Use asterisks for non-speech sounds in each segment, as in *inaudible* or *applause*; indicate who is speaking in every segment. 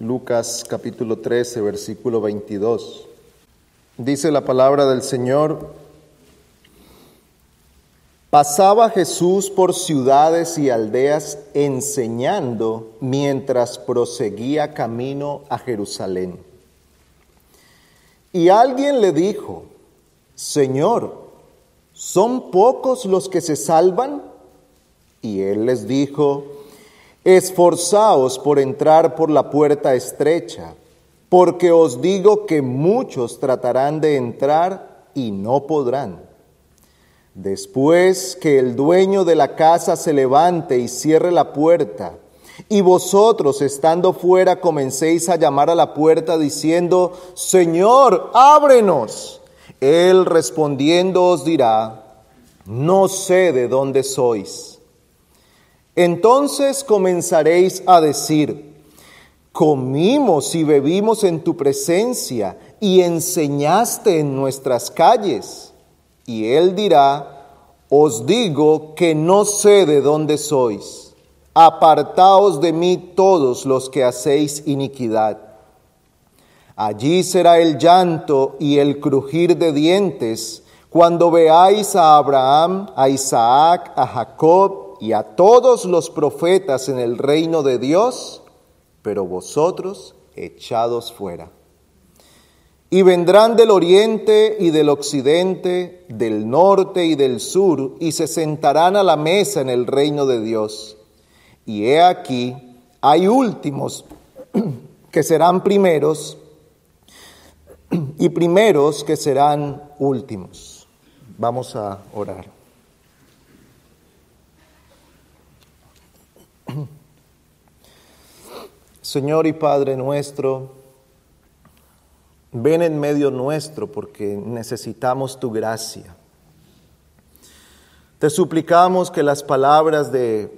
Speaker 1: Lucas capítulo 13, versículo 22. Dice la palabra del Señor, pasaba Jesús por ciudades y aldeas enseñando mientras proseguía camino a Jerusalén. Y alguien le dijo, Señor, ¿son pocos los que se salvan? Y él les dijo, Esforzaos por entrar por la puerta estrecha, porque os digo que muchos tratarán de entrar y no podrán. Después que el dueño de la casa se levante y cierre la puerta, y vosotros estando fuera comencéis a llamar a la puerta diciendo, Señor, ábrenos. Él respondiendo os dirá, no sé de dónde sois. Entonces comenzaréis a decir, comimos y bebimos en tu presencia y enseñaste en nuestras calles. Y él dirá, os digo que no sé de dónde sois. Apartaos de mí todos los que hacéis iniquidad. Allí será el llanto y el crujir de dientes cuando veáis a Abraham, a Isaac, a Jacob y a todos los profetas en el reino de Dios, pero vosotros echados fuera. Y vendrán del oriente y del occidente, del norte y del sur, y se sentarán a la mesa en el reino de Dios. Y he aquí, hay últimos *clears throat* que serán primeros, *clears throat* y primeros que serán últimos. Vamos a orar. Señor y Padre nuestro, ven en medio nuestro porque necesitamos tu gracia. Te suplicamos que las palabras de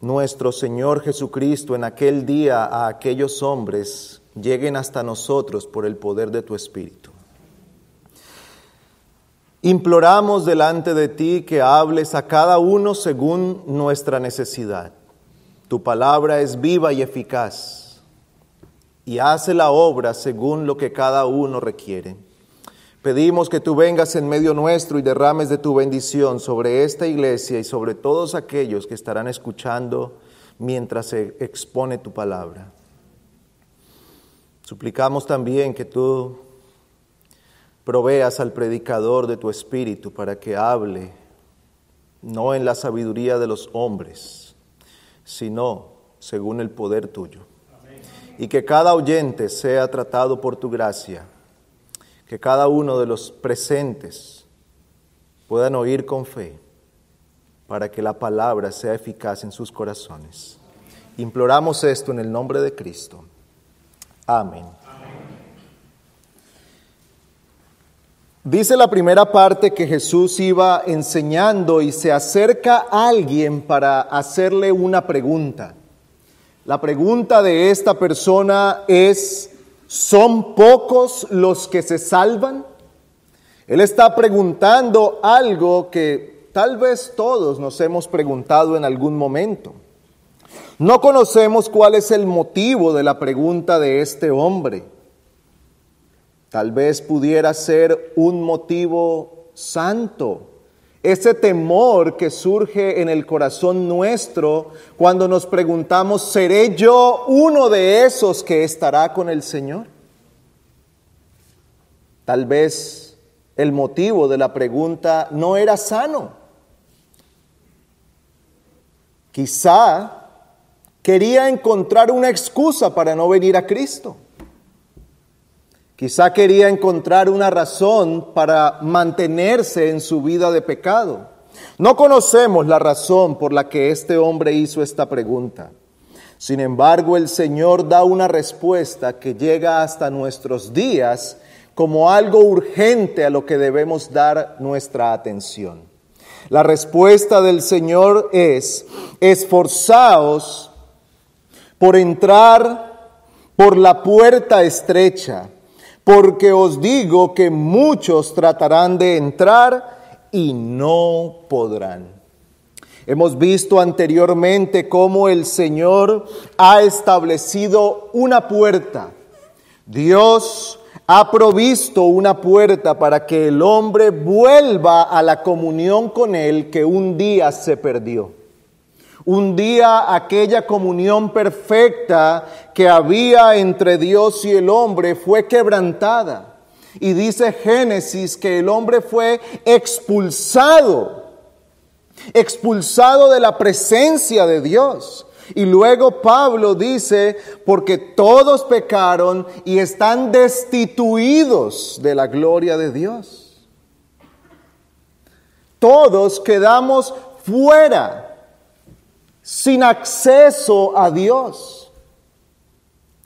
Speaker 1: nuestro Señor Jesucristo en aquel día a aquellos hombres lleguen hasta nosotros por el poder de tu Espíritu. Imploramos delante de ti que hables a cada uno según nuestra necesidad tu palabra es viva y eficaz y hace la obra según lo que cada uno requiere. Pedimos que tú vengas en medio nuestro y derrames de tu bendición sobre esta iglesia y sobre todos aquellos que estarán escuchando mientras se expone tu palabra. Suplicamos también que tú proveas al predicador de tu espíritu para que hable, no en la sabiduría de los hombres, sino según el poder tuyo. Y que cada oyente sea tratado por tu gracia, que cada uno de los presentes puedan oír con fe, para que la palabra sea eficaz en sus corazones. Imploramos esto en el nombre de Cristo. Amén. Dice la primera parte que Jesús iba enseñando y se acerca a alguien para hacerle una pregunta. La pregunta de esta persona es, ¿son pocos los que se salvan? Él está preguntando algo que tal vez todos nos hemos preguntado en algún momento. No conocemos cuál es el motivo de la pregunta de este hombre. Tal vez pudiera ser un motivo santo. Ese temor que surge en el corazón nuestro cuando nos preguntamos, ¿seré yo uno de esos que estará con el Señor? Tal vez el motivo de la pregunta no era sano. Quizá quería encontrar una excusa para no venir a Cristo. Quizá quería encontrar una razón para mantenerse en su vida de pecado. No conocemos la razón por la que este hombre hizo esta pregunta. Sin embargo, el Señor da una respuesta que llega hasta nuestros días como algo urgente a lo que debemos dar nuestra atención. La respuesta del Señor es, esforzaos por entrar por la puerta estrecha porque os digo que muchos tratarán de entrar y no podrán. Hemos visto anteriormente cómo el Señor ha establecido una puerta. Dios ha provisto una puerta para que el hombre vuelva a la comunión con Él que un día se perdió. Un día aquella comunión perfecta que había entre Dios y el hombre fue quebrantada. Y dice Génesis que el hombre fue expulsado, expulsado de la presencia de Dios. Y luego Pablo dice, porque todos pecaron y están destituidos de la gloria de Dios. Todos quedamos fuera, sin acceso a Dios.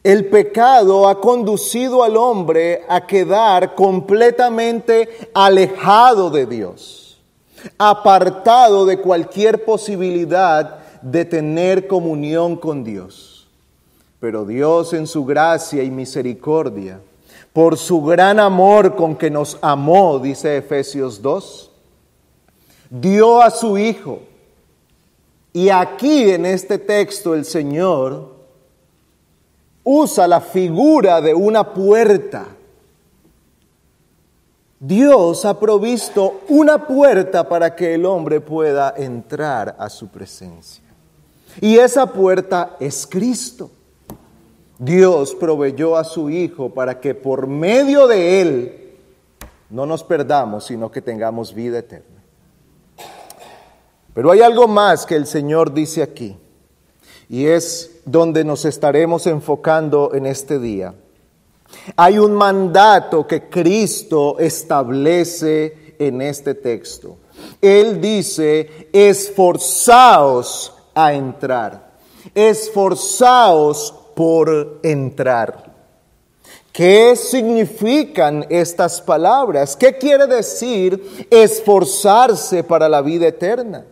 Speaker 1: El pecado ha conducido al hombre a quedar completamente alejado de Dios, apartado de cualquier posibilidad de tener comunión con Dios. Pero Dios en su gracia y misericordia, por su gran amor con que nos amó, dice Efesios 2, dio a su Hijo. Y aquí en este texto el Señor usa la figura de una puerta. Dios ha provisto una puerta para que el hombre pueda entrar a su presencia. Y esa puerta es Cristo. Dios proveyó a su Hijo para que por medio de Él no nos perdamos, sino que tengamos vida eterna. Pero hay algo más que el Señor dice aquí, y es donde nos estaremos enfocando en este día. Hay un mandato que Cristo establece en este texto. Él dice, esforzaos a entrar. Esforzaos por entrar. ¿Qué significan estas palabras? ¿Qué quiere decir esforzarse para la vida eterna?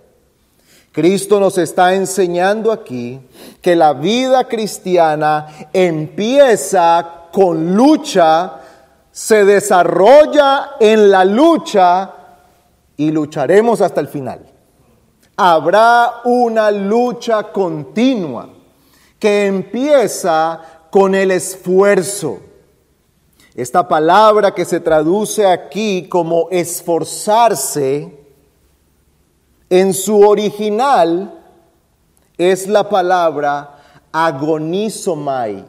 Speaker 1: Cristo nos está enseñando aquí que la vida cristiana empieza con lucha, se desarrolla en la lucha y lucharemos hasta el final habrá una lucha continua que empieza con el esfuerzo. Esta palabra que se traduce aquí como esforzarse, en su original es la palabra agonizomai.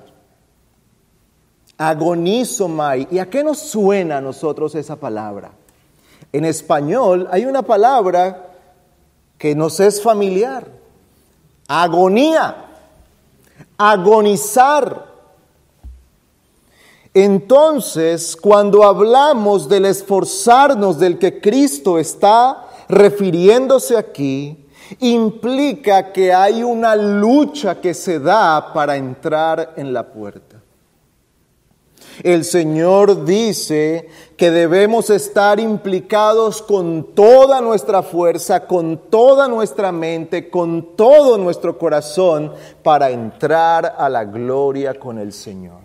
Speaker 1: Agonizomai. ¿Y a qué nos suena a nosotros esa palabra? En español hay una palabra que nos es familiar. Agonía, agonizar. Entonces, cuando hablamos del esforzarnos del que Cristo está refiriéndose aquí, implica que hay una lucha que se da para entrar en la puerta. El Señor dice que debemos estar implicados con toda nuestra fuerza, con toda nuestra mente, con todo nuestro corazón para entrar a la gloria con el Señor.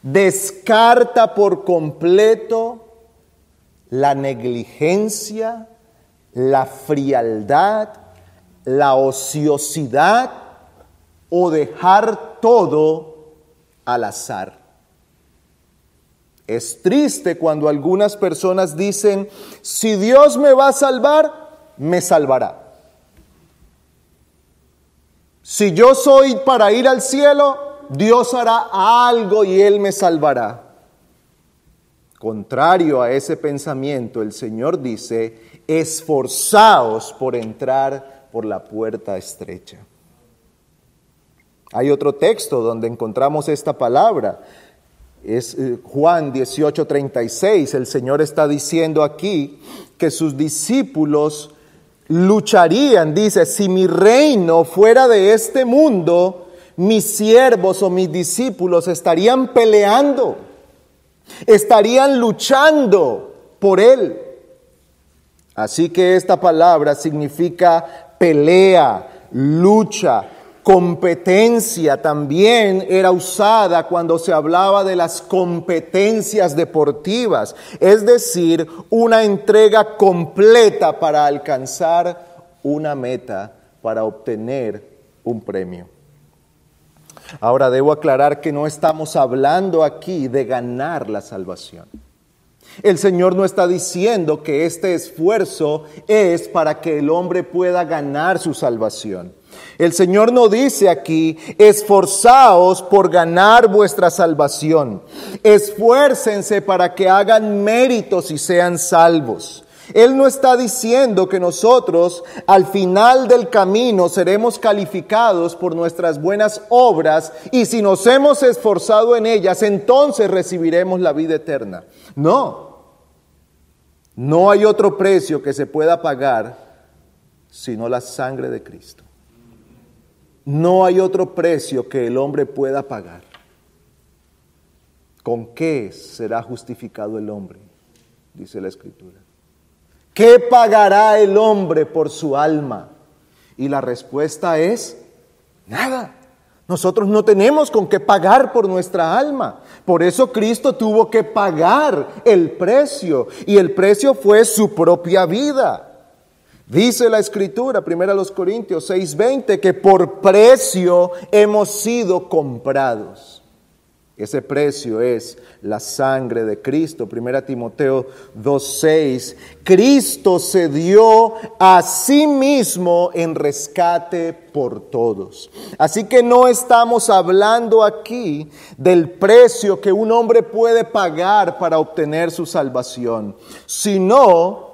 Speaker 1: Descarta por completo la negligencia, la frialdad, la ociosidad o dejar todo al azar. Es triste cuando algunas personas dicen, si Dios me va a salvar, me salvará. Si yo soy para ir al cielo, Dios hará algo y Él me salvará. Contrario a ese pensamiento, el Señor dice, esforzaos por entrar por la puerta estrecha. Hay otro texto donde encontramos esta palabra. Es eh, Juan 18:36. El Señor está diciendo aquí que sus discípulos lucharían. Dice, si mi reino fuera de este mundo, mis siervos o mis discípulos estarían peleando, estarían luchando por él. Así que esta palabra significa pelea, lucha, Competencia también era usada cuando se hablaba de las competencias deportivas, es decir, una entrega completa para alcanzar una meta para obtener un premio. Ahora debo aclarar que no estamos hablando aquí de ganar la salvación. El Señor no está diciendo que este esfuerzo es para que el hombre pueda ganar su salvación. El Señor no dice aquí, esforzaos por ganar vuestra salvación. Esfuércense para que hagan méritos y sean salvos. Él no está diciendo que nosotros al final del camino seremos calificados por nuestras buenas obras y si nos hemos esforzado en ellas, entonces recibiremos la vida eterna. No, no hay otro precio que se pueda pagar sino la sangre de Cristo. No hay otro precio que el hombre pueda pagar. ¿Con qué será justificado el hombre? Dice la Escritura. ¿Qué pagará el hombre por su alma? Y la respuesta es nada. Nosotros no tenemos con qué pagar por nuestra alma. Por eso Cristo tuvo que pagar el precio y el precio fue su propia vida. Dice la escritura, 1 Corintios 6:20, que por precio hemos sido comprados. Ese precio es la sangre de Cristo. Primera Timoteo 2.6. Cristo se dio a sí mismo en rescate por todos. Así que no estamos hablando aquí del precio que un hombre puede pagar para obtener su salvación, sino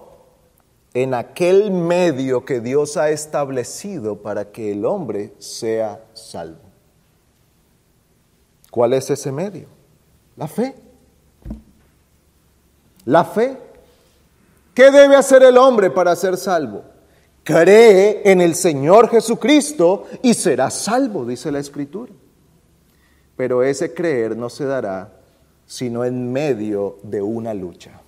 Speaker 1: en aquel medio que Dios ha establecido para que el hombre sea salvo. ¿Cuál es ese medio? La fe. La fe. ¿Qué debe hacer el hombre para ser salvo? Cree en el Señor Jesucristo y será salvo, dice la Escritura. Pero ese creer no se dará sino en medio de una lucha,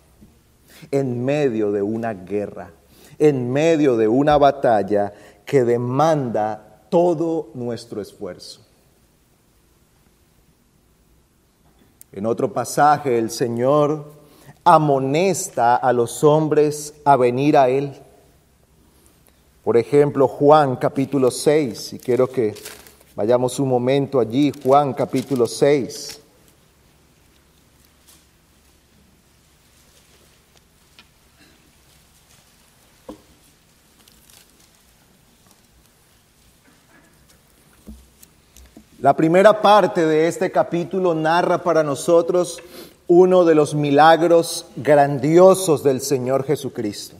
Speaker 1: en medio de una guerra, en medio de una batalla que demanda todo nuestro esfuerzo. En otro pasaje el Señor amonesta a los hombres a venir a Él. Por ejemplo, Juan capítulo 6, y quiero que vayamos un momento allí, Juan capítulo 6. La primera parte de este capítulo narra para nosotros uno de los milagros grandiosos del Señor Jesucristo.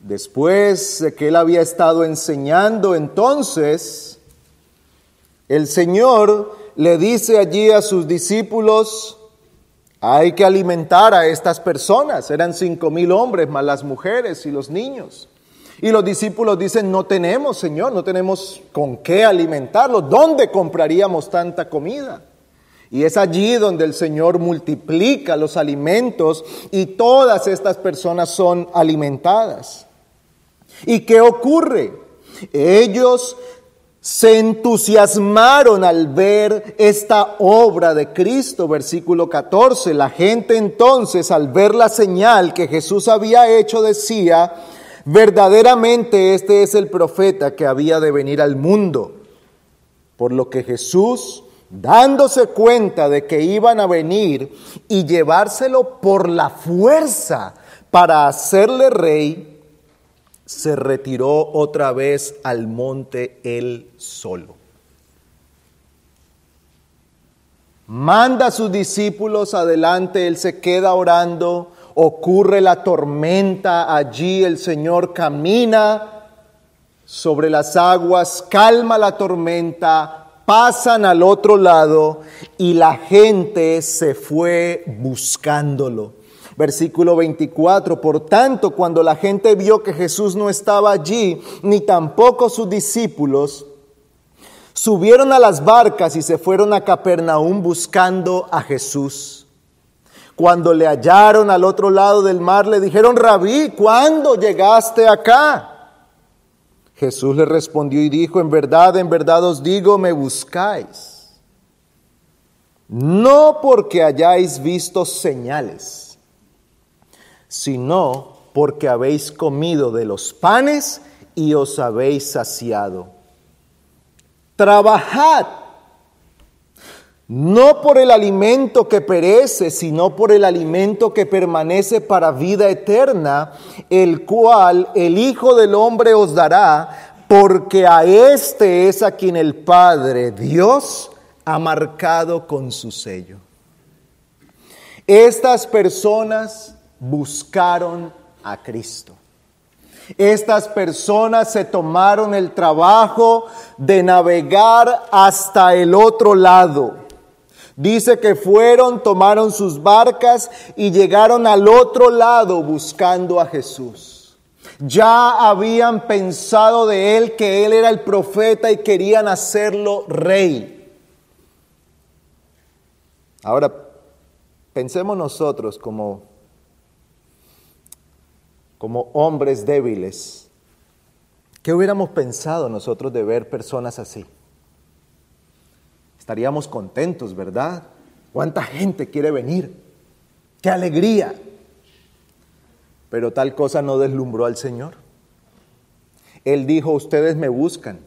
Speaker 1: Después de que él había estado enseñando, entonces el Señor le dice allí a sus discípulos, hay que alimentar a estas personas. Eran cinco mil hombres, más las mujeres y los niños. Y los discípulos dicen, no tenemos, Señor, no tenemos con qué alimentarlos. ¿Dónde compraríamos tanta comida? Y es allí donde el Señor multiplica los alimentos y todas estas personas son alimentadas. ¿Y qué ocurre? Ellos se entusiasmaron al ver esta obra de Cristo, versículo 14. La gente entonces, al ver la señal que Jesús había hecho, decía, Verdaderamente este es el profeta que había de venir al mundo. Por lo que Jesús, dándose cuenta de que iban a venir y llevárselo por la fuerza para hacerle rey, se retiró otra vez al monte él solo. Manda a sus discípulos adelante, él se queda orando ocurre la tormenta, allí el Señor camina sobre las aguas, calma la tormenta, pasan al otro lado y la gente se fue buscándolo. Versículo 24, por tanto, cuando la gente vio que Jesús no estaba allí, ni tampoco sus discípulos, subieron a las barcas y se fueron a Capernaum buscando a Jesús. Cuando le hallaron al otro lado del mar, le dijeron, rabí, ¿cuándo llegaste acá? Jesús le respondió y dijo, en verdad, en verdad os digo, me buscáis. No porque hayáis visto señales, sino porque habéis comido de los panes y os habéis saciado. Trabajad, no por el alimento que perece, sino por el alimento que permanece para vida eterna, el cual el Hijo del Hombre os dará, porque a éste es a quien el Padre, Dios, ha marcado con su sello. Estas personas buscaron a Cristo. Estas personas se tomaron el trabajo de navegar hasta el otro lado. Dice que fueron, tomaron sus barcas y llegaron al otro lado buscando a Jesús. Ya habían pensado de él que él era el profeta y querían hacerlo rey. Ahora, pensemos nosotros como como hombres débiles, ¿qué hubiéramos pensado nosotros de ver personas así? Estaríamos contentos, ¿verdad? ¿Cuánta gente quiere venir? ¡Qué alegría! Pero tal cosa no deslumbró al Señor. Él dijo, ustedes me buscan,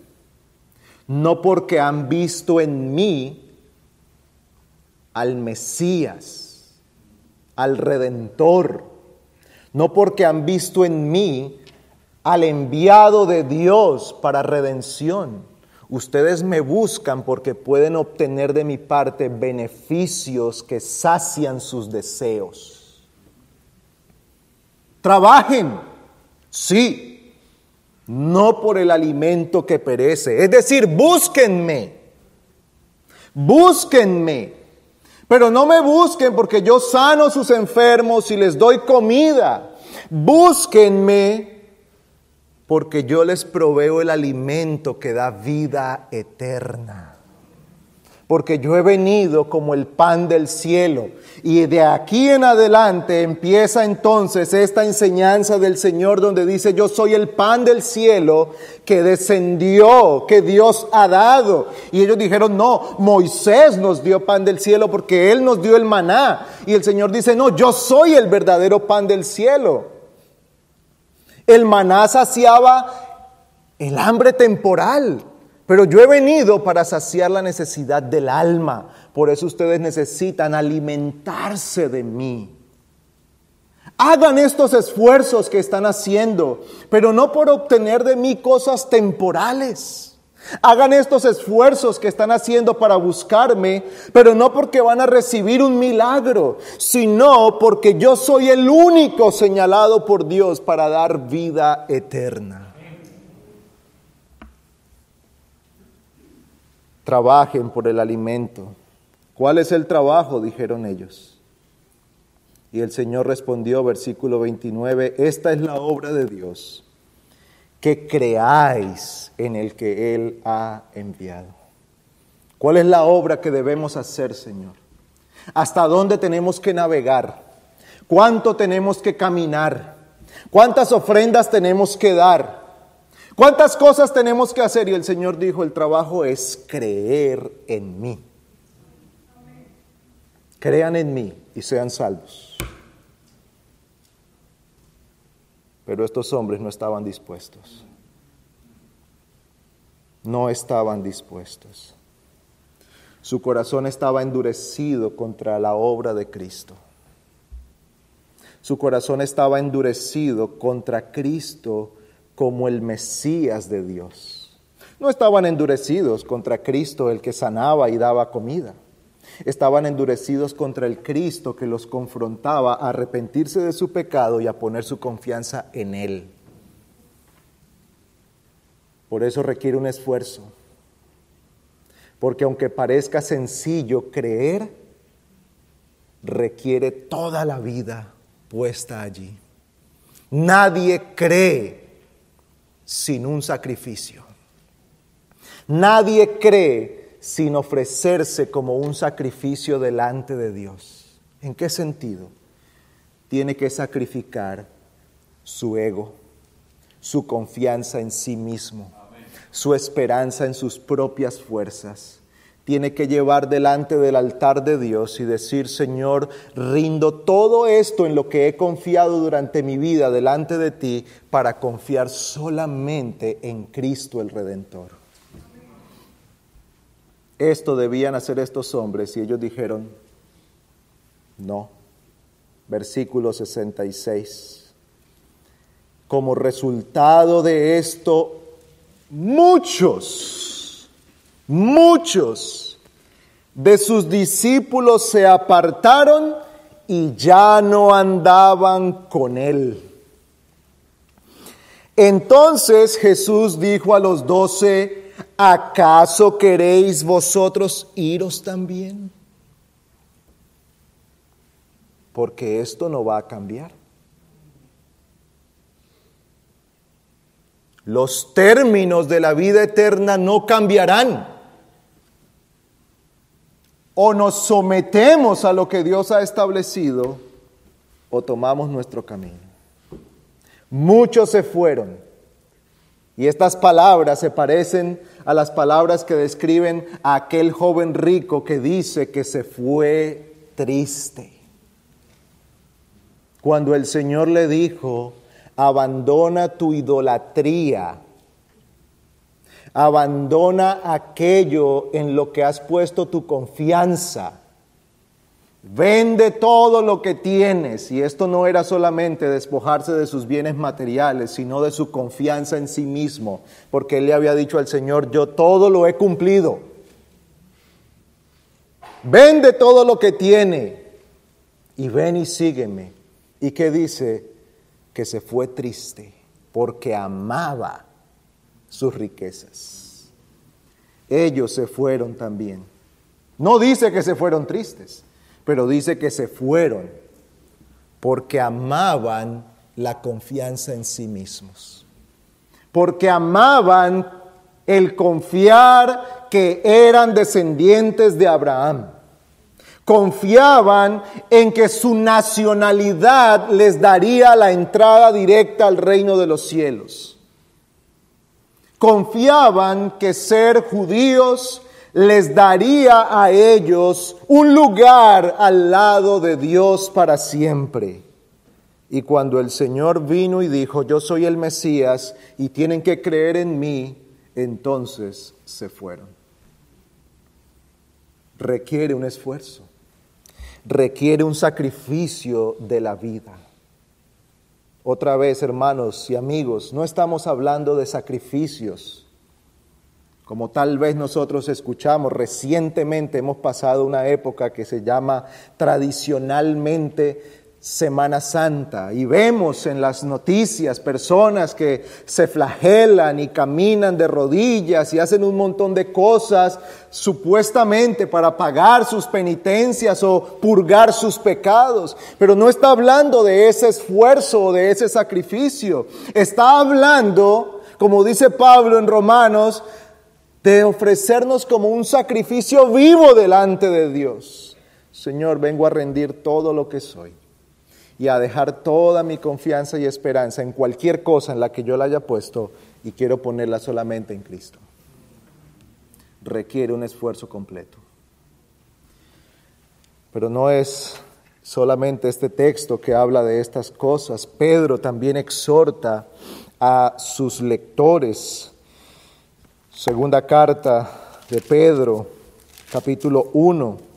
Speaker 1: no porque han visto en mí al Mesías, al Redentor, no porque han visto en mí al enviado de Dios para redención. Ustedes me buscan porque pueden obtener de mi parte beneficios que sacian sus deseos. Trabajen, sí, no por el alimento que perece. Es decir, búsquenme, búsquenme pero no me busquen porque yo sano sus enfermos y les doy comida. Búsquenme porque yo les proveo el alimento que da vida eterna porque yo he venido como el pan del cielo. Y de aquí en adelante empieza entonces esta enseñanza del Señor donde dice, yo soy el pan del cielo que descendió, que Dios ha dado. Y ellos dijeron, no, Moisés nos dio pan del cielo porque Él nos dio el maná. Y el Señor dice, no, yo soy el verdadero pan del cielo. El maná saciaba el hambre temporal, pero yo he venido para saciar la necesidad del alma. Por eso ustedes necesitan alimentarse de mí. Hagan estos esfuerzos que están haciendo, pero no por obtener de mí cosas temporales. Hagan estos esfuerzos que están haciendo para buscarme, pero no porque van a recibir un milagro, sino porque yo soy el único señalado por Dios para dar vida eterna. trabajen por el alimento. ¿Cuál es el trabajo? dijeron ellos. Y el Señor respondió, versículo 29, esta es la obra de Dios, que creáis en el que Él ha enviado. ¿Cuál es la obra que debemos hacer, Señor? ¿Hasta dónde tenemos que navegar? ¿Cuánto tenemos que caminar? ¿Cuántas ofrendas tenemos que dar? ¿Cuántas cosas tenemos que hacer? Y el Señor dijo, el trabajo es creer en mí. Crean en mí y sean salvos. Pero estos hombres no estaban dispuestos. No estaban dispuestos. Su corazón estaba endurecido contra la obra de Cristo. Su corazón estaba endurecido contra Cristo como el Mesías de Dios. No estaban endurecidos contra Cristo, el que sanaba y daba comida. Estaban endurecidos contra el Cristo que los confrontaba a arrepentirse de su pecado y a poner su confianza en Él. Por eso requiere un esfuerzo. Porque aunque parezca sencillo creer, requiere toda la vida puesta allí. Nadie cree sin un sacrificio. Nadie cree sin ofrecerse como un sacrificio delante de Dios. ¿En qué sentido? Tiene que sacrificar su ego, su confianza en sí mismo, su esperanza en sus propias fuerzas. tiene que llevar delante del altar de Dios y decir, Señor, rindo todo esto en lo que he confiado durante mi vida delante de ti para confiar solamente en Cristo el Redentor. Esto debían hacer estos hombres y ellos dijeron, no. Versículo 66. Como resultado de esto, muchos muchos de sus discípulos se apartaron y ya no andaban con él. Entonces Jesús dijo a los doce, ¿acaso queréis vosotros iros también? Porque esto no va a cambiar. Los términos de la vida eterna no cambiarán o nos sometemos a lo que Dios ha establecido o tomamos nuestro camino. Muchos se fueron y estas palabras se parecen a las palabras que describen a aquel joven rico que dice que se fue triste. Cuando el Señor le dijo, abandona tu idolatría Abandona aquello en lo que has puesto tu confianza. Vende todo lo que tienes. Y esto no era solamente despojarse de sus bienes materiales, sino de su confianza en sí mismo. Porque él le había dicho al Señor, yo todo lo he cumplido. Vende todo lo que tiene y ven y sígueme. ¿Y qué dice? Que se fue triste porque amaba sus riquezas. Ellos se fueron también. No dice que se fueron tristes, pero dice que se fueron porque amaban la confianza en sí mismos. Porque amaban el confiar que eran descendientes de Abraham. Confiaban en que su nacionalidad les daría la entrada directa al reino de los cielos confiaban que ser judíos les daría a ellos un lugar al lado de Dios para siempre. Y cuando el Señor vino y dijo, yo soy el Mesías y tienen que creer en mí, entonces se fueron. Requiere un esfuerzo, requiere un sacrificio de la vida. Otra vez, hermanos y amigos, no estamos hablando de sacrificios. Como tal vez nosotros escuchamos, recientemente hemos pasado una época que se llama tradicionalmente Semana Santa y vemos en las noticias personas que se flagelan y caminan de rodillas y hacen un montón de cosas supuestamente para pagar sus penitencias o purgar sus pecados. Pero no está hablando de ese esfuerzo o de ese sacrificio. Está hablando, como dice Pablo en Romanos, de ofrecernos como un sacrificio vivo delante de Dios. Señor, vengo a rendir todo lo que soy y a dejar toda mi confianza y esperanza en cualquier cosa en la que yo la haya puesto y quiero ponerla solamente en Cristo. Requiere un esfuerzo completo. Pero no es solamente este texto que habla de estas cosas. Pedro también exhorta a sus lectores. Segunda carta de Pedro, capítulo 1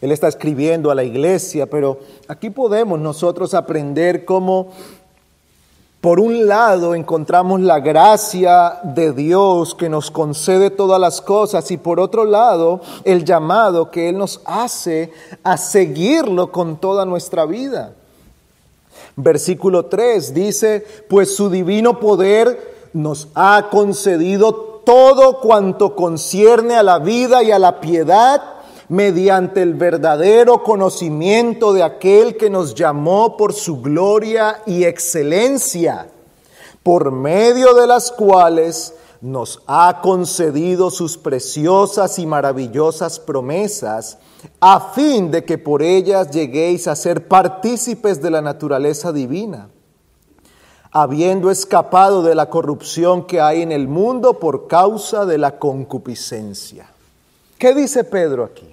Speaker 1: Él está escribiendo a la iglesia, pero aquí podemos nosotros aprender cómo, por un lado, encontramos la gracia de Dios que nos concede todas las cosas y por otro lado, el llamado que Él nos hace a seguirlo con toda nuestra vida. Versículo 3 dice, pues su divino poder nos ha concedido todo cuanto concierne a la vida y a la piedad mediante el verdadero conocimiento de aquel que nos llamó por su gloria y excelencia, por medio de las cuales nos ha concedido sus preciosas y maravillosas promesas, a fin de que por ellas lleguéis a ser partícipes de la naturaleza divina habiendo escapado de la corrupción que hay en el mundo por causa de la concupiscencia. ¿Qué dice Pedro aquí?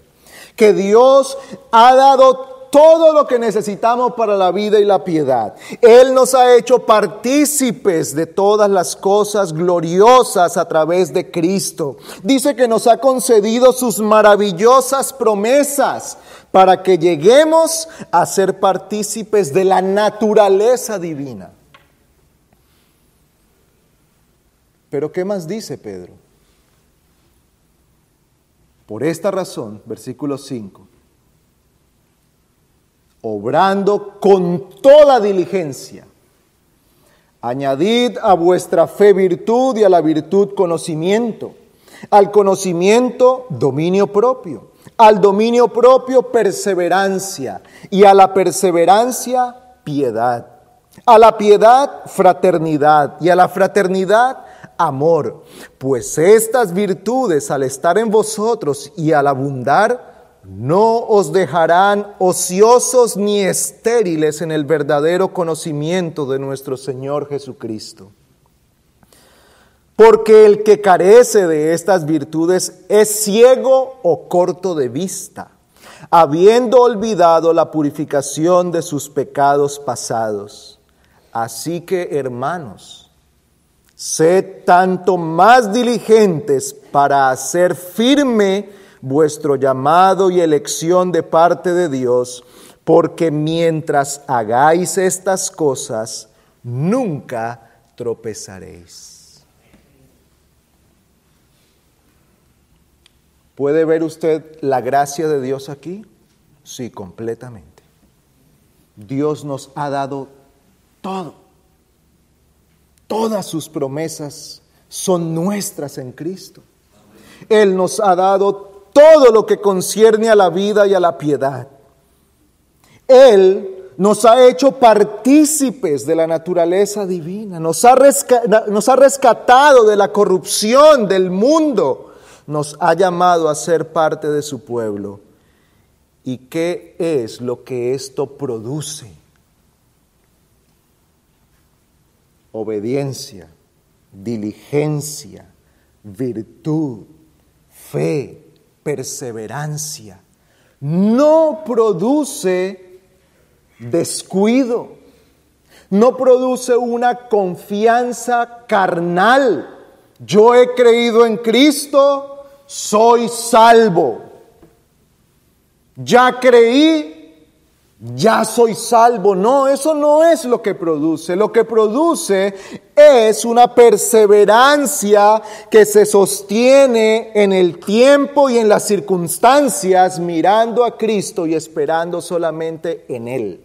Speaker 1: Que Dios ha dado todo lo que necesitamos para la vida y la piedad. Él nos ha hecho partícipes de todas las cosas gloriosas a través de Cristo. Dice que nos ha concedido sus maravillosas promesas para que lleguemos a ser partícipes de la naturaleza divina. Pero ¿qué más dice Pedro? Por esta razón, versículo 5, obrando con toda diligencia, añadid a vuestra fe virtud y a la virtud conocimiento, al conocimiento dominio propio, al dominio propio perseverancia y a la perseverancia piedad, a la piedad fraternidad y a la fraternidad amor, pues estas virtudes al estar en vosotros y al abundar, no os dejarán ociosos ni estériles en el verdadero conocimiento de nuestro Señor Jesucristo. Porque el que carece de estas virtudes es ciego o corto de vista, habiendo olvidado la purificación de sus pecados pasados. Así que, hermanos, Sed tanto más diligentes para hacer firme vuestro llamado y elección de parte de Dios, porque mientras hagáis estas cosas, nunca tropezaréis. ¿Puede ver usted la gracia de Dios aquí? Sí, completamente. Dios nos ha dado todo Todas sus promesas son nuestras en Cristo. Él nos ha dado todo lo que concierne a la vida y a la piedad. Él nos ha hecho partícipes de la naturaleza divina, nos ha, nos ha rescatado de la corrupción del mundo, nos ha llamado a ser parte de su pueblo. ¿Y qué es lo que esto produce? obediencia, diligencia, virtud, fe, perseverancia. No produce descuido, no produce una confianza carnal. Yo he creído en Cristo, soy salvo. Ya creí, ya soy salvo. No, eso no es lo que produce. Lo que produce es una perseverancia que se sostiene en el tiempo y en las circunstancias mirando a Cristo y esperando solamente en Él.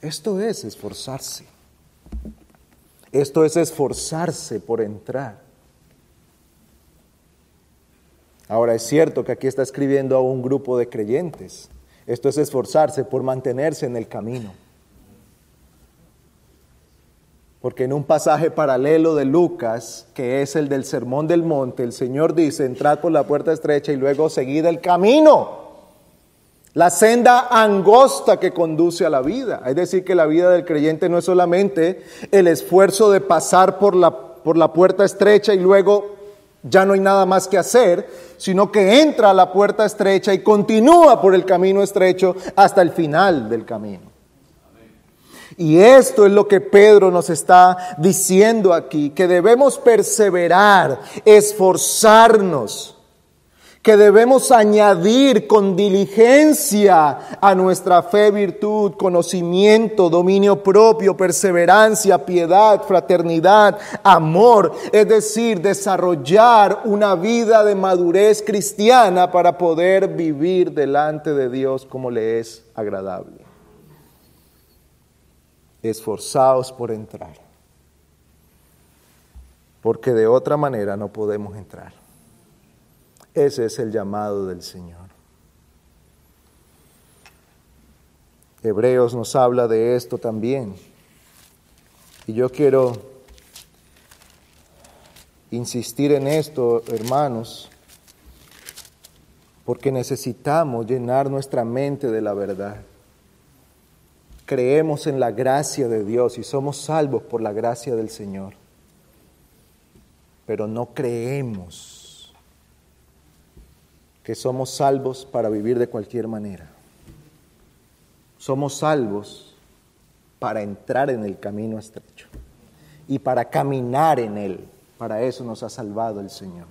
Speaker 1: Esto es esforzarse. Esto es esforzarse por entrar. Ahora es cierto que aquí está escribiendo a un grupo de creyentes. Esto es esforzarse por mantenerse en el camino. Porque en un pasaje paralelo de Lucas, que es el del Sermón del Monte, el Señor dice, entrad por la puerta estrecha y luego seguid el camino. La senda angosta que conduce a la vida. Es decir, que la vida del creyente no es solamente el esfuerzo de pasar por la, por la puerta estrecha y luego ya no hay nada más que hacer, sino que entra a la puerta estrecha y continúa por el camino estrecho hasta el final del camino. Y esto es lo que Pedro nos está diciendo aquí, que debemos perseverar, esforzarnos que debemos añadir con diligencia a nuestra fe, virtud, conocimiento, dominio propio, perseverancia, piedad, fraternidad, amor, es decir, desarrollar una vida de madurez cristiana para poder vivir delante de Dios como le es agradable. Esforzaos por entrar, porque de otra manera no podemos entrar. Ese es el llamado del Señor. Hebreos nos habla de esto también. Y yo quiero insistir en esto, hermanos, porque necesitamos llenar nuestra mente de la verdad. creemos en la gracia de Dios y somos salvos por la gracia del Señor. Pero no creemos que somos salvos para vivir de cualquier manera. Somos salvos para entrar en el camino estrecho y para caminar en él. Para eso nos ha salvado el Señor.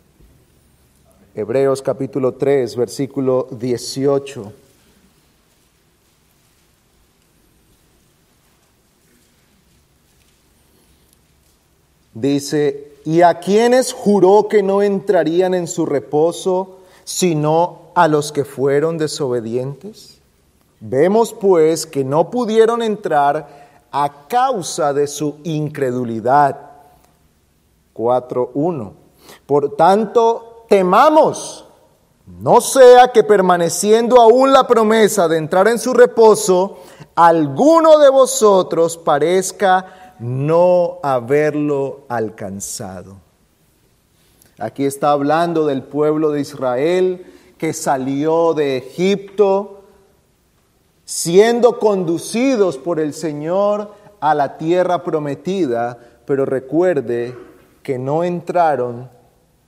Speaker 1: Hebreos capítulo 3, versículo 18. Dice, ¿y a quienes juró que no entrarían en su reposo, sino a los que fueron desobedientes? Vemos pues que no pudieron entrar a causa de su incredulidad. 4.1. Por tanto, temamos, no sea que permaneciendo aún la promesa de entrar en su reposo, alguno de vosotros parezca no haberlo alcanzado. Aquí está hablando del pueblo de Israel que salió de Egipto, siendo conducidos por el Señor a la tierra prometida, pero recuerde que no entraron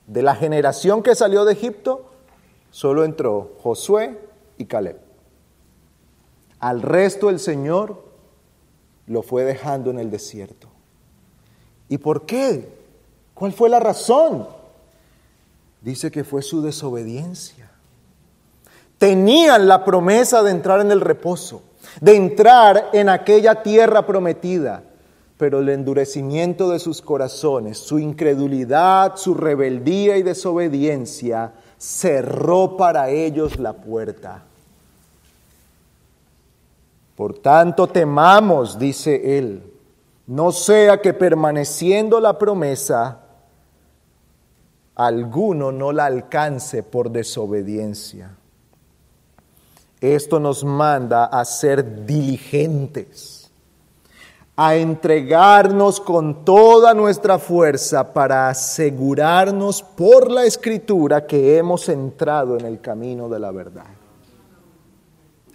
Speaker 1: de la generación que salió de Egipto, solo entró Josué y Caleb. Al resto el Señor lo fue dejando en el desierto. ¿Y por qué? ¿Cuál fue la razón? Dice que fue su desobediencia. Tenían la promesa de entrar en el reposo, de entrar en aquella tierra prometida, pero el endurecimiento de sus corazones, su incredulidad, su rebeldía y desobediencia cerró para ellos la puerta. Por tanto, temamos, dice él, no sea que permaneciendo la promesa, alguno no la alcance por desobediencia. Esto nos manda a ser diligentes, a entregarnos con toda nuestra fuerza para asegurarnos por la escritura que hemos entrado en el camino de la verdad.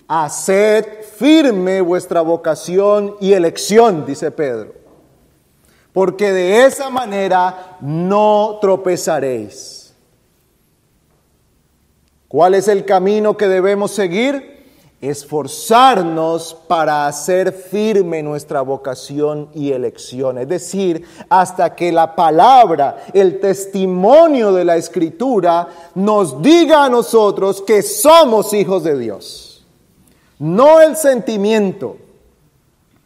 Speaker 1: Haced firme vuestra vocación y elección, dice Pedro, porque de esa manera no tropezaréis. ¿Cuál es el camino que debemos seguir? Esforzarnos para hacer firme nuestra vocación y elección, es decir, hasta que la palabra, el testimonio de la escritura nos diga a nosotros que somos hijos de Dios. No el sentimiento,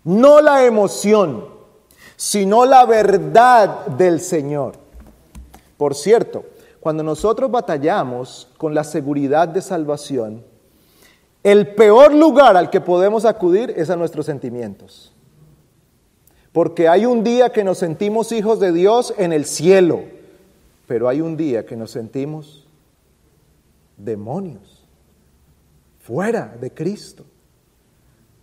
Speaker 1: no la emoción, sino la verdad del Señor. Por cierto, cuando nosotros batallamos con la seguridad de salvación, el peor lugar al que podemos acudir es a nuestros sentimientos. Porque hay un día que nos sentimos hijos de Dios en el cielo, pero hay un día que nos sentimos demonios fuera de Cristo.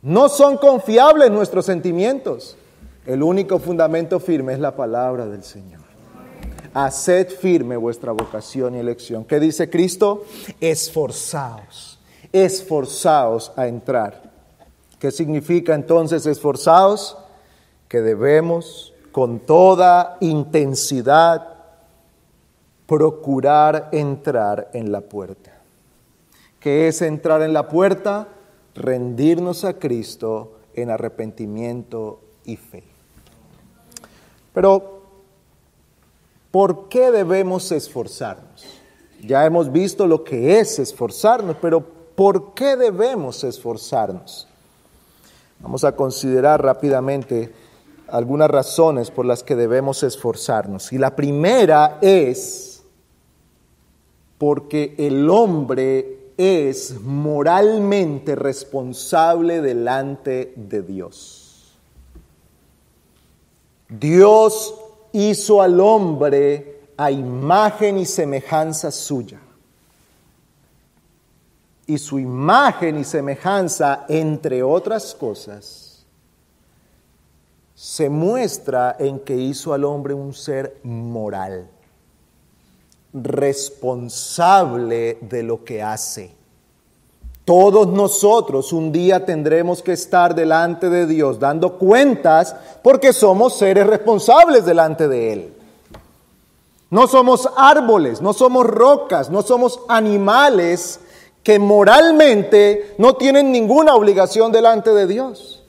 Speaker 1: No son confiables nuestros sentimientos. El único fundamento firme es la palabra del Señor. Haced firme vuestra vocación y elección. ¿Qué dice Cristo? Esforzaos, esforzaos a entrar. ¿Qué significa entonces esforzaos? Que debemos con toda intensidad procurar entrar en la puerta. ¿Qué es entrar en la puerta? Rendirnos a Cristo en arrepentimiento y fe. Pero, ¿por qué debemos esforzarnos? Ya hemos visto lo que es esforzarnos, pero ¿por qué debemos esforzarnos? Vamos a considerar rápidamente algunas razones por las que debemos esforzarnos. Y la primera es porque el hombre es moralmente responsable delante de Dios. Dios hizo al hombre a imagen y semejanza suya. Y su imagen y semejanza, entre otras cosas, se muestra en que hizo al hombre un ser moral responsable de lo que hace. Todos nosotros un día tendremos que estar delante de Dios dando cuentas porque somos seres responsables delante de Él. No somos árboles, no somos rocas, no somos animales que moralmente no tienen ninguna obligación delante de Dios.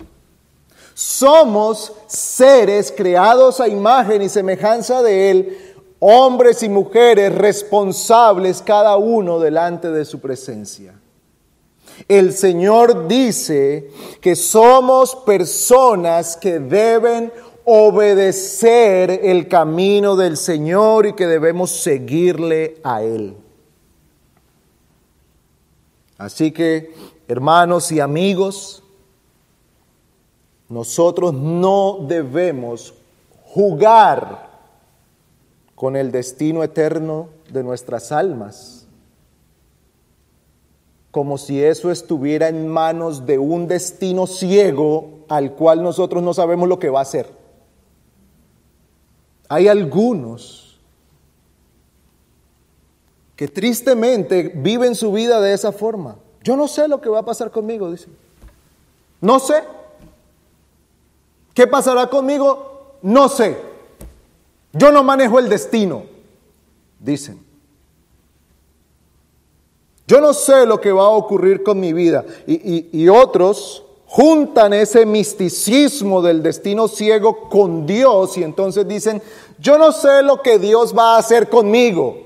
Speaker 1: Somos seres creados a imagen y semejanza de Él, hombres y mujeres responsables cada uno delante de su presencia. El Señor dice que somos personas que deben obedecer el camino del Señor y que debemos seguirle a Él. Así que, hermanos y amigos, nosotros no debemos jugar con el destino eterno de nuestras almas como si eso estuviera en manos de un destino ciego al cual nosotros no sabemos lo que va a hacer. Hay algunos que tristemente viven su vida de esa forma. Yo no sé lo que va a pasar conmigo, dicen. No sé. ¿Qué pasará conmigo? No sé. Yo no manejo el destino, dicen. Yo no sé lo que va a ocurrir con mi vida. Y, otros juntan ese misticismo del destino ciego con Dios y entonces dicen, yo no sé lo que Dios va a hacer conmigo.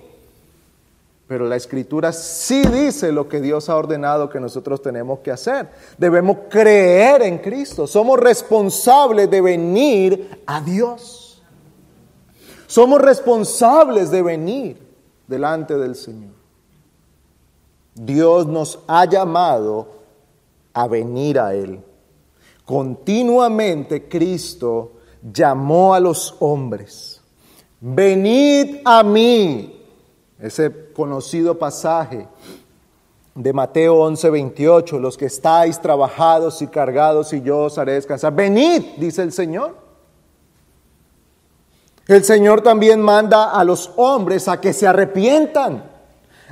Speaker 1: Pero la escritura sí dice lo que Dios ha ordenado que nosotros tenemos que hacer. Debemos creer en Cristo. Somos responsables de venir a Dios. Somos responsables de venir delante del Señor. Dios nos ha llamado a venir a Él. Continuamente Cristo llamó a los hombres, venid a mí, ese conocido pasaje de Mateo 11, 28, los que estáis trabajados y cargados y yo os haré descansar. Venid, dice el Señor. El Señor también manda a los hombres a que se arrepientan.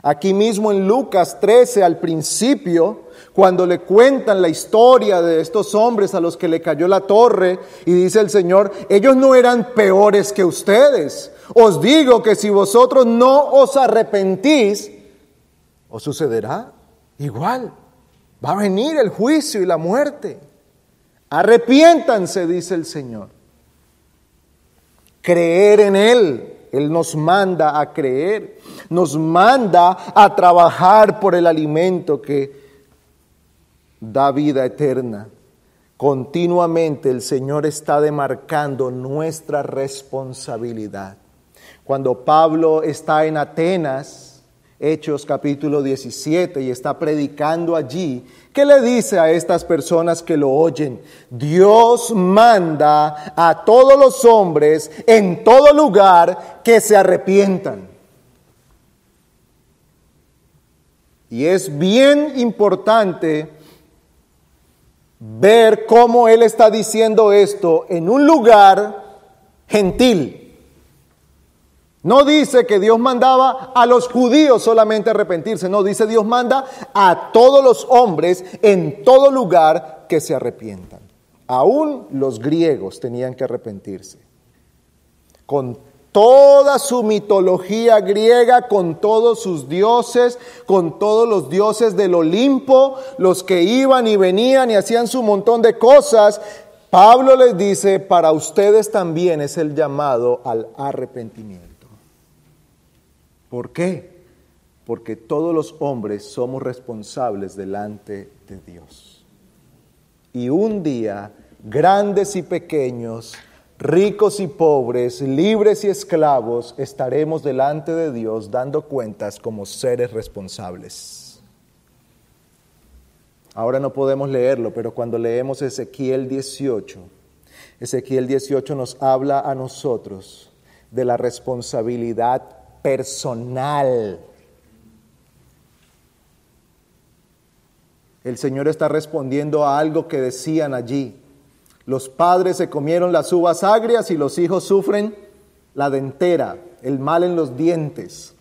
Speaker 1: Aquí mismo en Lucas 13, al principio, cuando le cuentan la historia de estos hombres a los que le cayó la torre, y dice el Señor, ellos no eran peores que ustedes. Os digo que si vosotros no os arrepentís, os sucederá igual. Va a venir el juicio y la muerte. Arrepiéntanse, dice el Señor. Creer en Él él nos manda a creer, nos manda a trabajar por el alimento que da vida eterna. Continuamente el Señor está demarcando nuestra responsabilidad. Cuando Pablo está en Atenas, Hechos capítulo 17 y está predicando allí, ¿qué le dice a estas personas que lo oyen? Dios manda a todos los hombres en todo lugar que se arrepientan. Y es bien importante ver cómo Él está diciendo esto en un lugar gentil. No dice que Dios mandaba a los judíos solamente arrepentirse, no, dice Dios manda a todos los hombres en todo lugar que se arrepientan. Aún los griegos tenían que arrepentirse. Con toda su mitología griega, con todos sus dioses, con todos los dioses del Olimpo, los que iban y venían y hacían su montón de cosas, Pablo les dice, para ustedes también es el llamado al arrepentimiento. ¿Por qué? Porque todos los hombres somos responsables delante de Dios. Y un día, grandes y pequeños, ricos y pobres, libres y esclavos, estaremos delante de Dios dando cuentas como seres responsables. Ahora no podemos leerlo, pero cuando leemos Ezequiel 18, Ezequiel 18 nos habla a nosotros de la responsabilidad personal. El Señor está respondiendo a algo que decían allí. Los padres se comieron las uvas agrias y los hijos sufren la dentera, el mal en los dientes.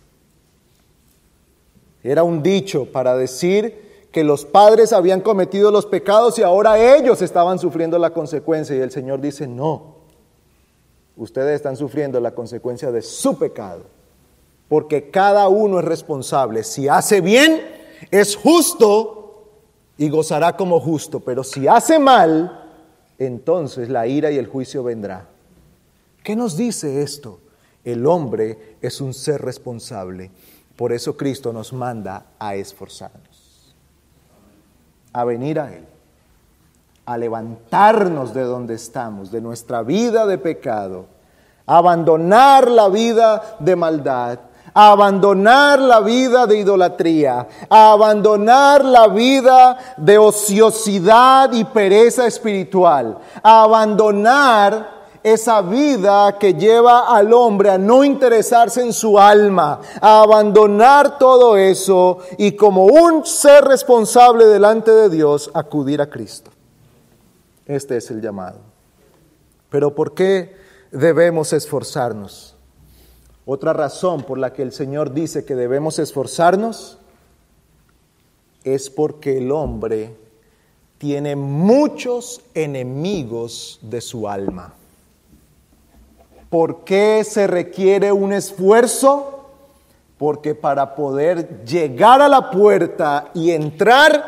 Speaker 1: Era un dicho para decir que los padres habían cometido los pecados y ahora ellos estaban sufriendo la consecuencia. Y el Señor dice, no, ustedes están sufriendo la consecuencia de su pecado, porque cada uno es responsable. Si hace bien, es justo y gozará como justo, pero si hace mal, entonces la ira y el juicio vendrá. ¿Qué nos dice esto? El hombre es un ser responsable. Por eso Cristo nos manda a esforzarnos, a venir a Él, a levantarnos de donde estamos, de nuestra vida de pecado, a abandonar la vida de maldad, abandonar la vida de idolatría, abandonar la vida de ociosidad y pereza espiritual, abandonar esa vida que lleva al hombre a no interesarse en su alma, a abandonar todo eso y como un ser responsable delante de Dios, acudir a Cristo. Este es el llamado. Pero ¿por qué debemos esforzarnos? Otra razón por la que el Señor dice que debemos esforzarnos es porque el hombre tiene muchos enemigos de su alma. ¿Por qué se requiere un esfuerzo? Porque para poder llegar a la puerta y entrar,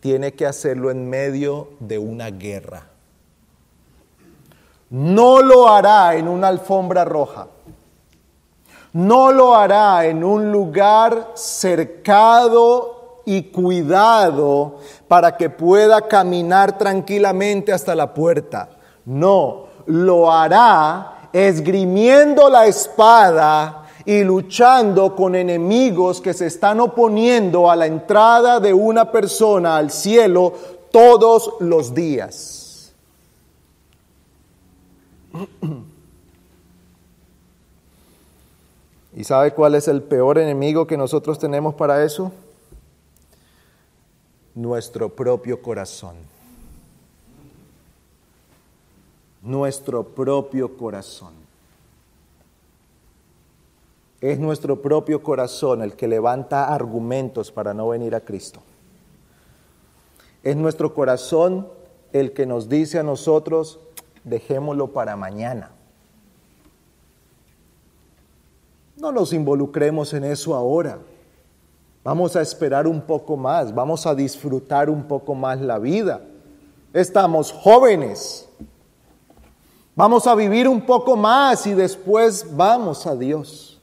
Speaker 1: tiene que hacerlo en medio de una guerra. No lo hará en una alfombra roja. No lo hará en un lugar cercado y cuidado para que pueda caminar tranquilamente hasta la puerta. No, lo hará esgrimiendo la espada y luchando con enemigos que se están oponiendo a la entrada de una persona al cielo todos los días. *clears throat* ¿Y sabe cuál es el peor enemigo que nosotros tenemos para eso? Nuestro propio corazón nuestro propio corazón. Es nuestro propio corazón el que levanta argumentos para no venir a Cristo. Es nuestro corazón el que nos dice a nosotros, dejémoslo para mañana. No nos involucremos en eso ahora. Vamos a esperar un poco más, vamos a disfrutar un poco más la vida. Estamos jóvenes. Vamos a vivir un poco más y después vamos a Dios.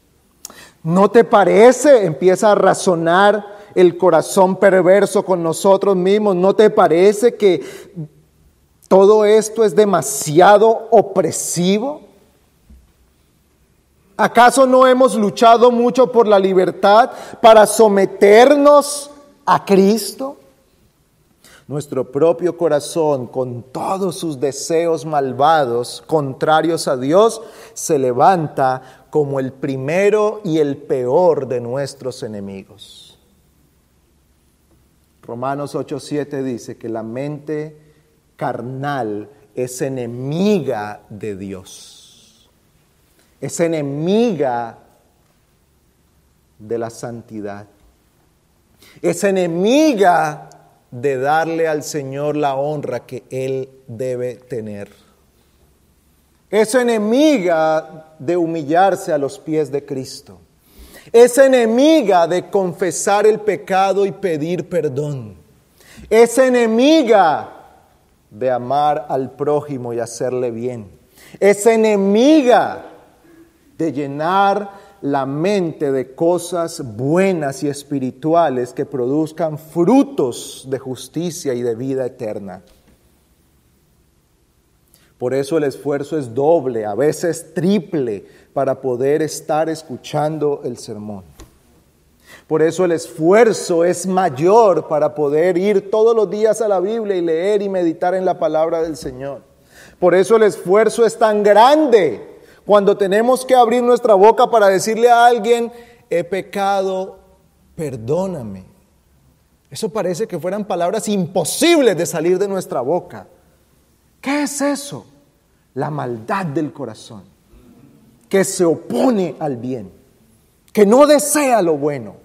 Speaker 1: ¿No te parece? Empieza a razonar el corazón perverso con nosotros mismos. ¿No te parece que todo esto es demasiado opresivo? ¿Acaso no hemos luchado mucho por la libertad para someternos a Cristo? nuestro propio corazón, con todos sus deseos malvados, contrarios a Dios, se levanta como el primero y el peor de nuestros enemigos. Romanos 8:7 dice que la mente carnal es enemiga de Dios, es enemiga de la santidad, es enemiga de darle al Señor la honra que Él debe tener. Es enemiga de humillarse a los pies de Cristo. Es enemiga de confesar el pecado y pedir perdón. Es enemiga de amar al prójimo y hacerle bien. Es enemiga de llenar la mente de cosas buenas y espirituales que produzcan frutos de justicia y de vida eterna. Por eso el esfuerzo es doble, a veces triple, para poder estar escuchando el sermón. Por eso el esfuerzo es mayor para poder ir todos los días a la Biblia y leer y meditar en la palabra del Señor. Por eso el esfuerzo es tan grande cuando tenemos que abrir nuestra boca para decirle a alguien, he pecado, perdóname. Eso parece que fueran palabras imposibles de salir de nuestra boca. ¿Qué es eso? La maldad del corazón, que se opone al bien, que no desea lo bueno.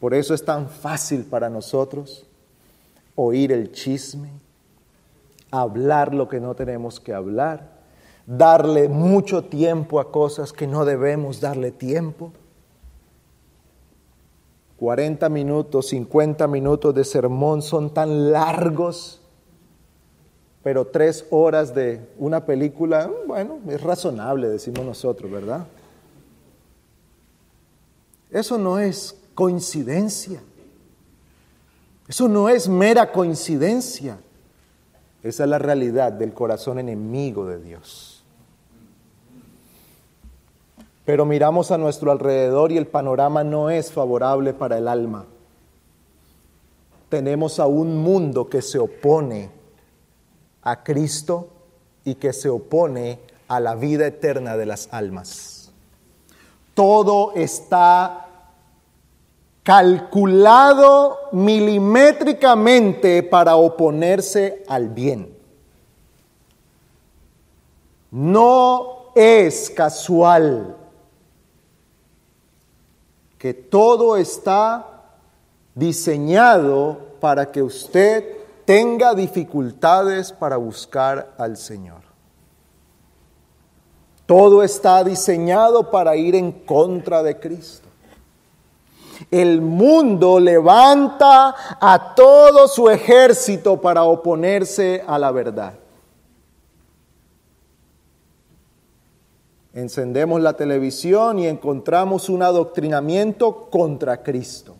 Speaker 1: Por eso es tan fácil para nosotros oír el chisme, hablar lo que no tenemos que hablar, darle mucho tiempo a cosas que no debemos darle tiempo. 40 minutos, 50 minutos de sermón son tan largos, pero tres horas de una película, bueno, es razonable, decimos nosotros, ¿verdad? Eso no es coincidencia. Eso no es mera coincidencia. Esa es la realidad del corazón enemigo de Dios. Pero miramos a nuestro alrededor y el panorama no es favorable para el alma. Tenemos a un mundo que se opone a Cristo y que se opone a la vida eterna de las almas. Todo está calculado milimétricamente para oponerse al bien. No es casual que todo está diseñado para que usted tenga dificultades para buscar al Señor. Todo está diseñado para ir en contra de Cristo. El mundo levanta a todo su ejército para oponerse a la verdad. Encendemos la televisión y encontramos un adoctrinamiento contra Cristo.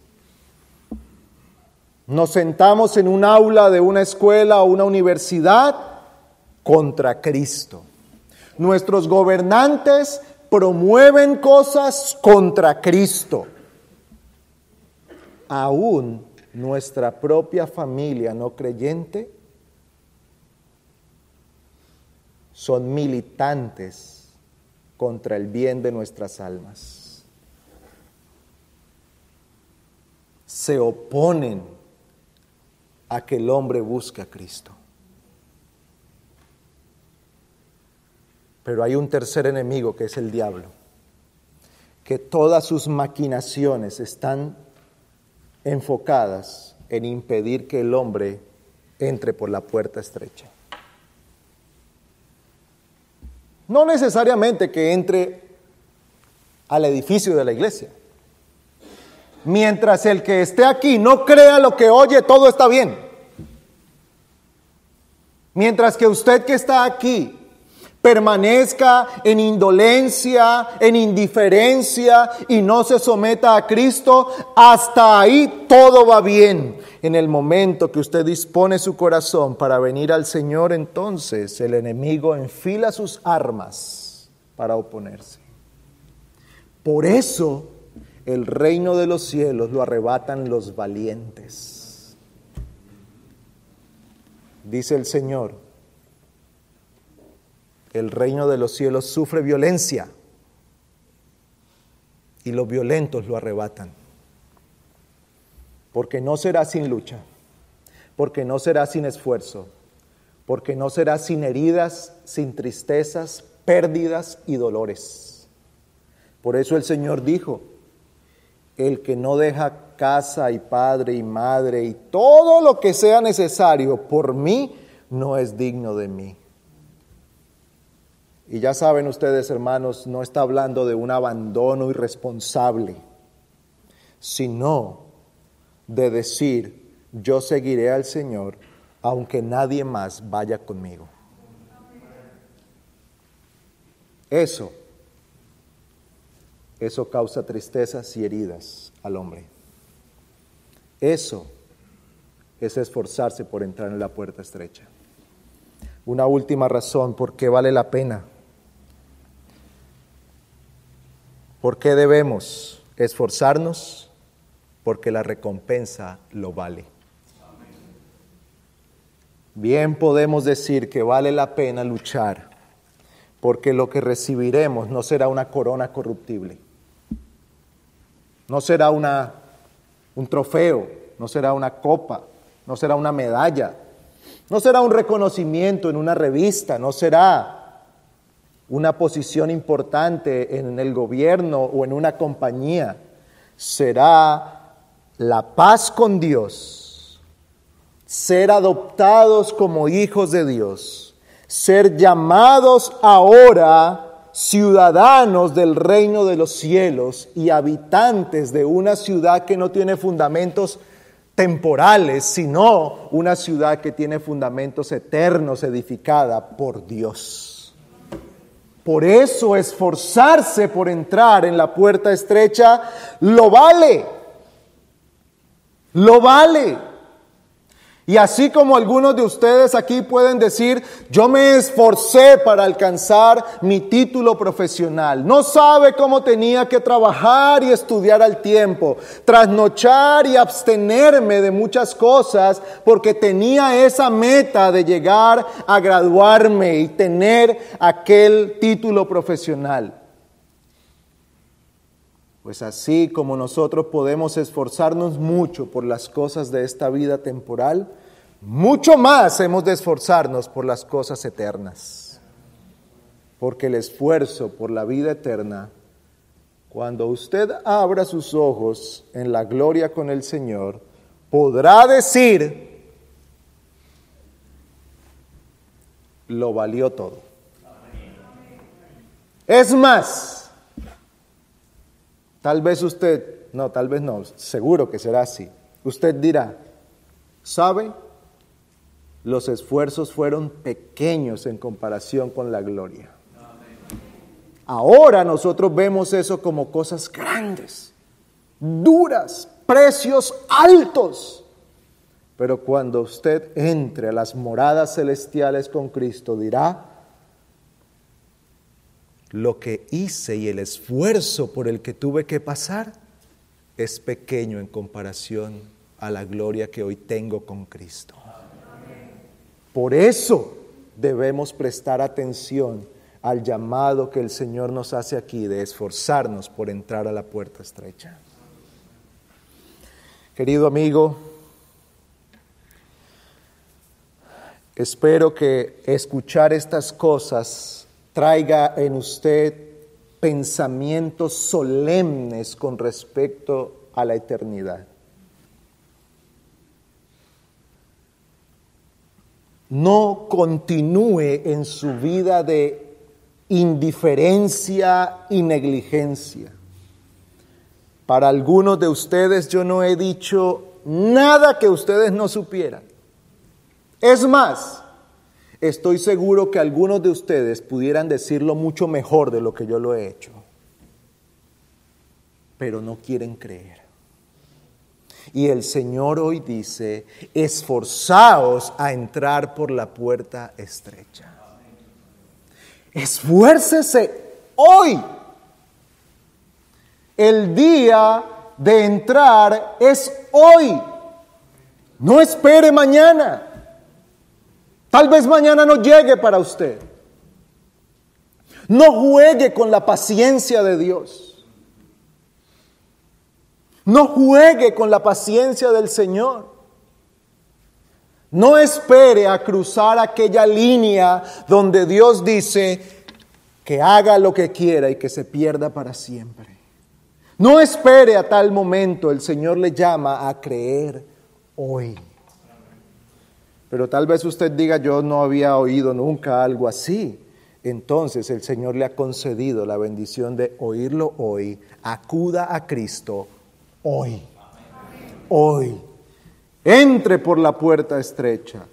Speaker 1: Nos sentamos en un aula de una escuela o una universidad contra Cristo. Nuestros gobernantes promueven cosas contra Cristo. Aún nuestra propia familia no creyente son militantes contra el bien de nuestras almas. Se oponen a que el hombre busque a Cristo. Pero hay un tercer enemigo que es el diablo, que todas sus maquinaciones están enfocadas en impedir que el hombre entre por la puerta estrecha. No necesariamente que entre al edificio de la iglesia. Mientras el que esté aquí no crea lo que oye, todo está bien. Mientras que usted que está aquí permanezca en indolencia, en indiferencia y no se someta a Cristo, hasta ahí todo va bien. En el momento que usted dispone su corazón para venir al Señor, entonces el enemigo enfila sus armas para oponerse. Por eso el reino de los cielos lo arrebatan los valientes. Dice el Señor, el reino de los cielos sufre violencia y los violentos lo arrebatan. Porque no será sin lucha, porque no será sin esfuerzo, porque no será sin heridas, sin tristezas, pérdidas y dolores. Por eso el Señor dijo, el que no deja casa y padre y madre y todo lo que sea necesario por mí, no es digno de mí. Y ya saben ustedes, hermanos, no está hablando de un abandono irresponsable, sino de decir, yo seguiré al Señor aunque nadie más vaya conmigo. Eso, eso causa tristezas y heridas al hombre. Eso es esforzarse por entrar en la puerta estrecha. Una última razón por qué vale la pena ¿Por qué debemos esforzarnos? Porque la recompensa lo vale. Bien podemos decir que vale la pena luchar, porque lo que recibiremos no será una corona corruptible, no será una, un trofeo, no será una copa, no será una medalla, no será un reconocimiento en una revista, no será una posición importante en el gobierno o en una compañía, será la paz con Dios, ser adoptados como hijos de Dios, ser llamados ahora ciudadanos del reino de los cielos y habitantes de una ciudad que no tiene fundamentos temporales, sino una ciudad que tiene fundamentos eternos edificada por Dios. Por eso esforzarse por entrar en la puerta estrecha lo vale. Lo vale. Y así como algunos de ustedes aquí pueden decir, yo me esforcé para alcanzar mi título profesional. No sabe cómo tenía que trabajar y estudiar al tiempo, trasnochar y abstenerme de muchas cosas porque tenía esa meta de llegar a graduarme y tener aquel título profesional. Pues así como nosotros podemos esforzarnos mucho por las cosas de esta vida temporal, mucho más hemos de esforzarnos por las cosas eternas. Porque el esfuerzo por la vida eterna, cuando usted abra sus ojos en la gloria con el Señor, podrá decir, lo valió todo. Es más, Tal vez usted, no, tal vez no, seguro que será así. Usted dirá, ¿sabe? Los esfuerzos fueron pequeños en comparación con la gloria. Ahora nosotros vemos eso como cosas grandes, duras, precios altos. Pero cuando usted entre a las moradas celestiales con Cristo, dirá, lo que hice y el esfuerzo por el que tuve que pasar es pequeño en comparación a la gloria que hoy tengo con Cristo. Por eso debemos prestar atención al llamado que el Señor nos hace aquí de esforzarnos por entrar a la puerta estrecha. Querido amigo, espero que escuchar estas cosas traiga en usted pensamientos solemnes con respecto a la eternidad. No continúe en su vida de indiferencia y negligencia. Para algunos de ustedes yo no he dicho nada que ustedes no supieran. Es más, estoy seguro que algunos de ustedes pudieran decirlo mucho mejor de lo que yo lo he hecho, pero no quieren creer. Y el Señor hoy dice, esforzaos a entrar por la puerta estrecha. Esfuércese hoy. El día de entrar es hoy. No espere mañana. Tal vez mañana no llegue para usted. No juegue con la paciencia de Dios. No juegue con la paciencia del Señor. No espere a cruzar aquella línea donde Dios dice que haga lo que quiera y que se pierda para siempre. No espere a tal momento, el Señor le llama a creer hoy. Pero tal vez usted diga, yo no había oído nunca algo así. Entonces el Señor le ha concedido la bendición de oírlo hoy. Acuda a Cristo hoy. Hoy. Entre por la puerta estrecha.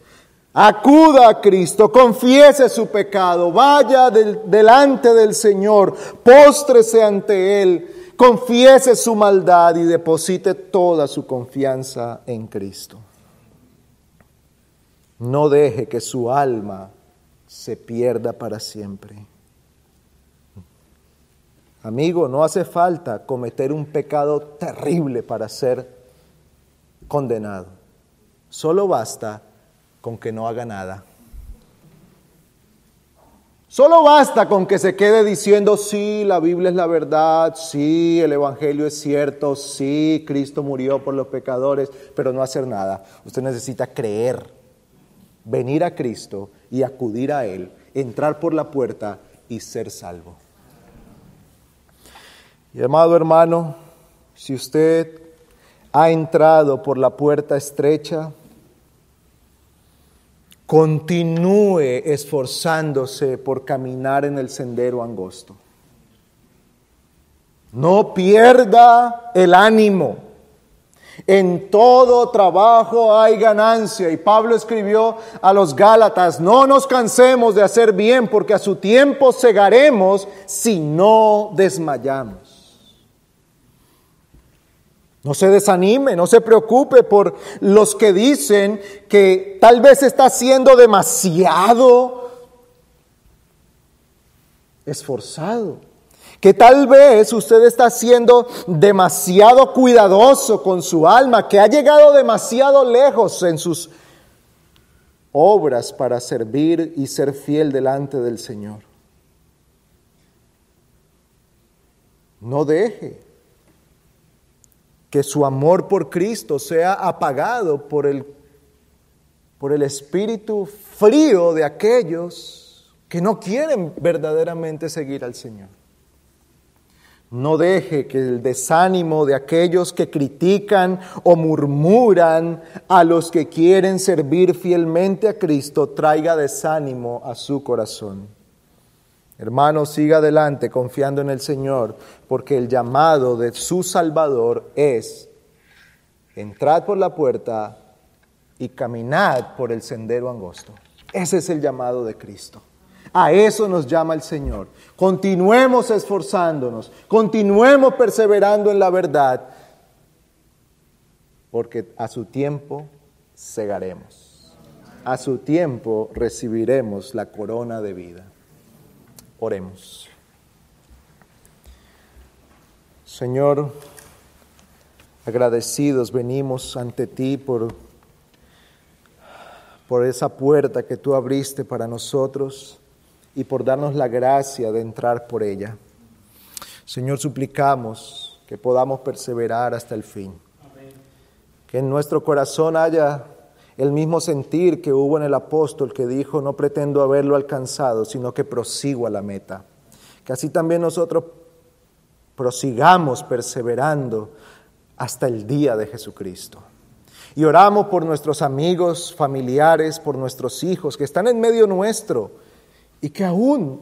Speaker 1: Acuda a Cristo, confiese su pecado, vaya delante del Señor, póstrese ante Él, confiese su maldad y deposite toda su confianza en Cristo. No deje que su alma se pierda para siempre. Amigo, no hace falta cometer un pecado terrible para ser condenado. Solo basta con que no haga nada. Solo basta con que se quede diciendo, sí, la Biblia es la verdad, sí, el Evangelio es cierto, sí, Cristo murió por los pecadores, pero no hacer nada. Usted necesita creer venir a Cristo y acudir a Él, entrar por la puerta y ser salvo. Y amado hermano, si usted ha entrado por la puerta estrecha, continúe esforzándose por caminar en el sendero angosto. No pierda el ánimo. En todo trabajo hay ganancia. Y Pablo escribió a los Gálatas, no nos cansemos de hacer bien porque a su tiempo cegaremos si no desmayamos. No se desanime, no se preocupe por los que dicen que tal vez está siendo demasiado esforzado que tal vez usted está siendo demasiado cuidadoso con su alma, que ha llegado demasiado lejos en sus obras para servir y ser fiel delante del Señor. No deje que su amor por Cristo sea apagado por el, por el espíritu frío de aquellos que no quieren verdaderamente seguir al Señor. No deje que el desánimo de aquellos que critican o murmuran a los que quieren servir fielmente a Cristo traiga desánimo a su corazón. Hermano, siga adelante confiando en el Señor, porque el llamado de su Salvador es entrad por la puerta y caminad por el sendero angosto. Ese es el llamado de Cristo. A eso nos llama el Señor. Continuemos esforzándonos, continuemos perseverando en la verdad, porque a su tiempo cegaremos. A su tiempo recibiremos la corona de vida. Oremos. Señor, agradecidos venimos ante ti por, por esa puerta que tú abriste para nosotros y por darnos la gracia de entrar por ella. Señor, suplicamos que podamos perseverar hasta el fin. Que en nuestro corazón haya el mismo sentir que hubo en el apóstol que dijo, no pretendo haberlo alcanzado, sino que prosigo a la meta. Que así también nosotros prosigamos perseverando hasta el día de Jesucristo. Y oramos por nuestros amigos, familiares, por nuestros hijos que están en medio nuestro y que aún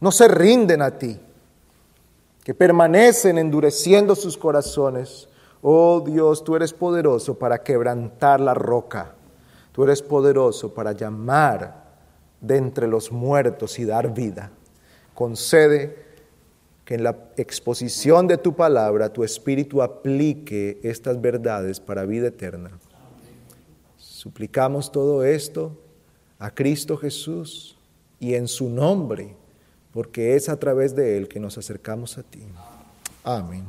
Speaker 1: no se rinden a ti, que permanecen endureciendo sus corazones. Oh Dios, tú eres poderoso para quebrantar la roca, tú eres poderoso para llamar de entre los muertos y dar vida. Concede que en la exposición de tu palabra tu espíritu aplique estas verdades para vida eterna. Suplicamos todo esto a Cristo Jesús y en su nombre, porque es a través de Él que nos acercamos a ti. Amén.